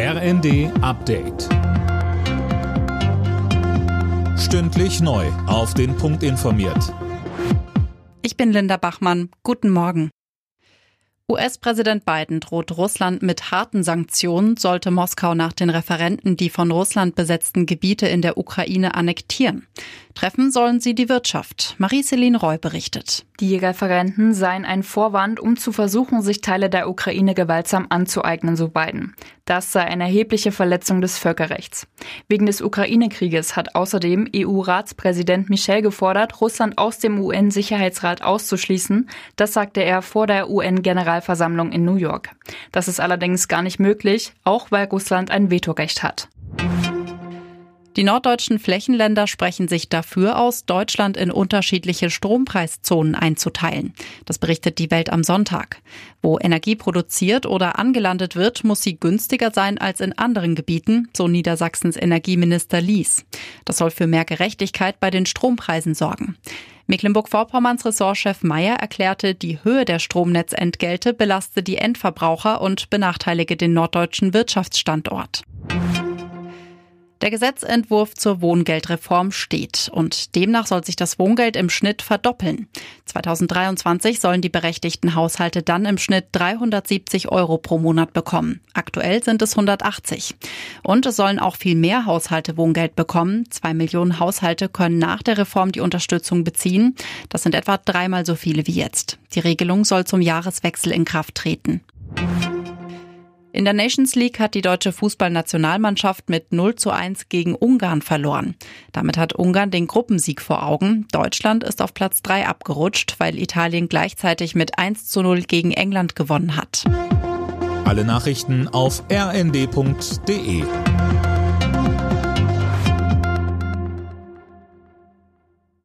RND Update. Stündlich neu. Auf den Punkt informiert. Ich bin Linda Bachmann. Guten Morgen. US-Präsident Biden droht Russland mit harten Sanktionen, sollte Moskau nach den Referenten die von Russland besetzten Gebiete in der Ukraine annektieren. Treffen sollen sie die Wirtschaft. Marie-Céline Roy berichtet. Die Referenten seien ein Vorwand, um zu versuchen, sich Teile der Ukraine gewaltsam anzueignen, so Biden. Das sei eine erhebliche Verletzung des Völkerrechts. Wegen des Ukraine-Krieges hat außerdem EU-Ratspräsident Michel gefordert, Russland aus dem UN-Sicherheitsrat auszuschließen. Das sagte er vor der UN-Generalversammlung in New York. Das ist allerdings gar nicht möglich, auch weil Russland ein Vetorecht hat. Die norddeutschen Flächenländer sprechen sich dafür aus, Deutschland in unterschiedliche Strompreiszonen einzuteilen. Das berichtet die Welt am Sonntag. Wo Energie produziert oder angelandet wird, muss sie günstiger sein als in anderen Gebieten, so Niedersachsens Energieminister Lies. Das soll für mehr Gerechtigkeit bei den Strompreisen sorgen. Mecklenburg-Vorpommerns Ressortchef Meyer erklärte, die Höhe der Stromnetzentgelte belaste die Endverbraucher und benachteilige den norddeutschen Wirtschaftsstandort. Der Gesetzentwurf zur Wohngeldreform steht und demnach soll sich das Wohngeld im Schnitt verdoppeln. 2023 sollen die berechtigten Haushalte dann im Schnitt 370 Euro pro Monat bekommen. Aktuell sind es 180. Und es sollen auch viel mehr Haushalte Wohngeld bekommen. Zwei Millionen Haushalte können nach der Reform die Unterstützung beziehen. Das sind etwa dreimal so viele wie jetzt. Die Regelung soll zum Jahreswechsel in Kraft treten. In der Nations League hat die deutsche Fußballnationalmannschaft mit 0 zu 1 gegen Ungarn verloren. Damit hat Ungarn den Gruppensieg vor Augen. Deutschland ist auf Platz 3 abgerutscht, weil Italien gleichzeitig mit 1 zu 0 gegen England gewonnen hat. Alle Nachrichten auf rnd.de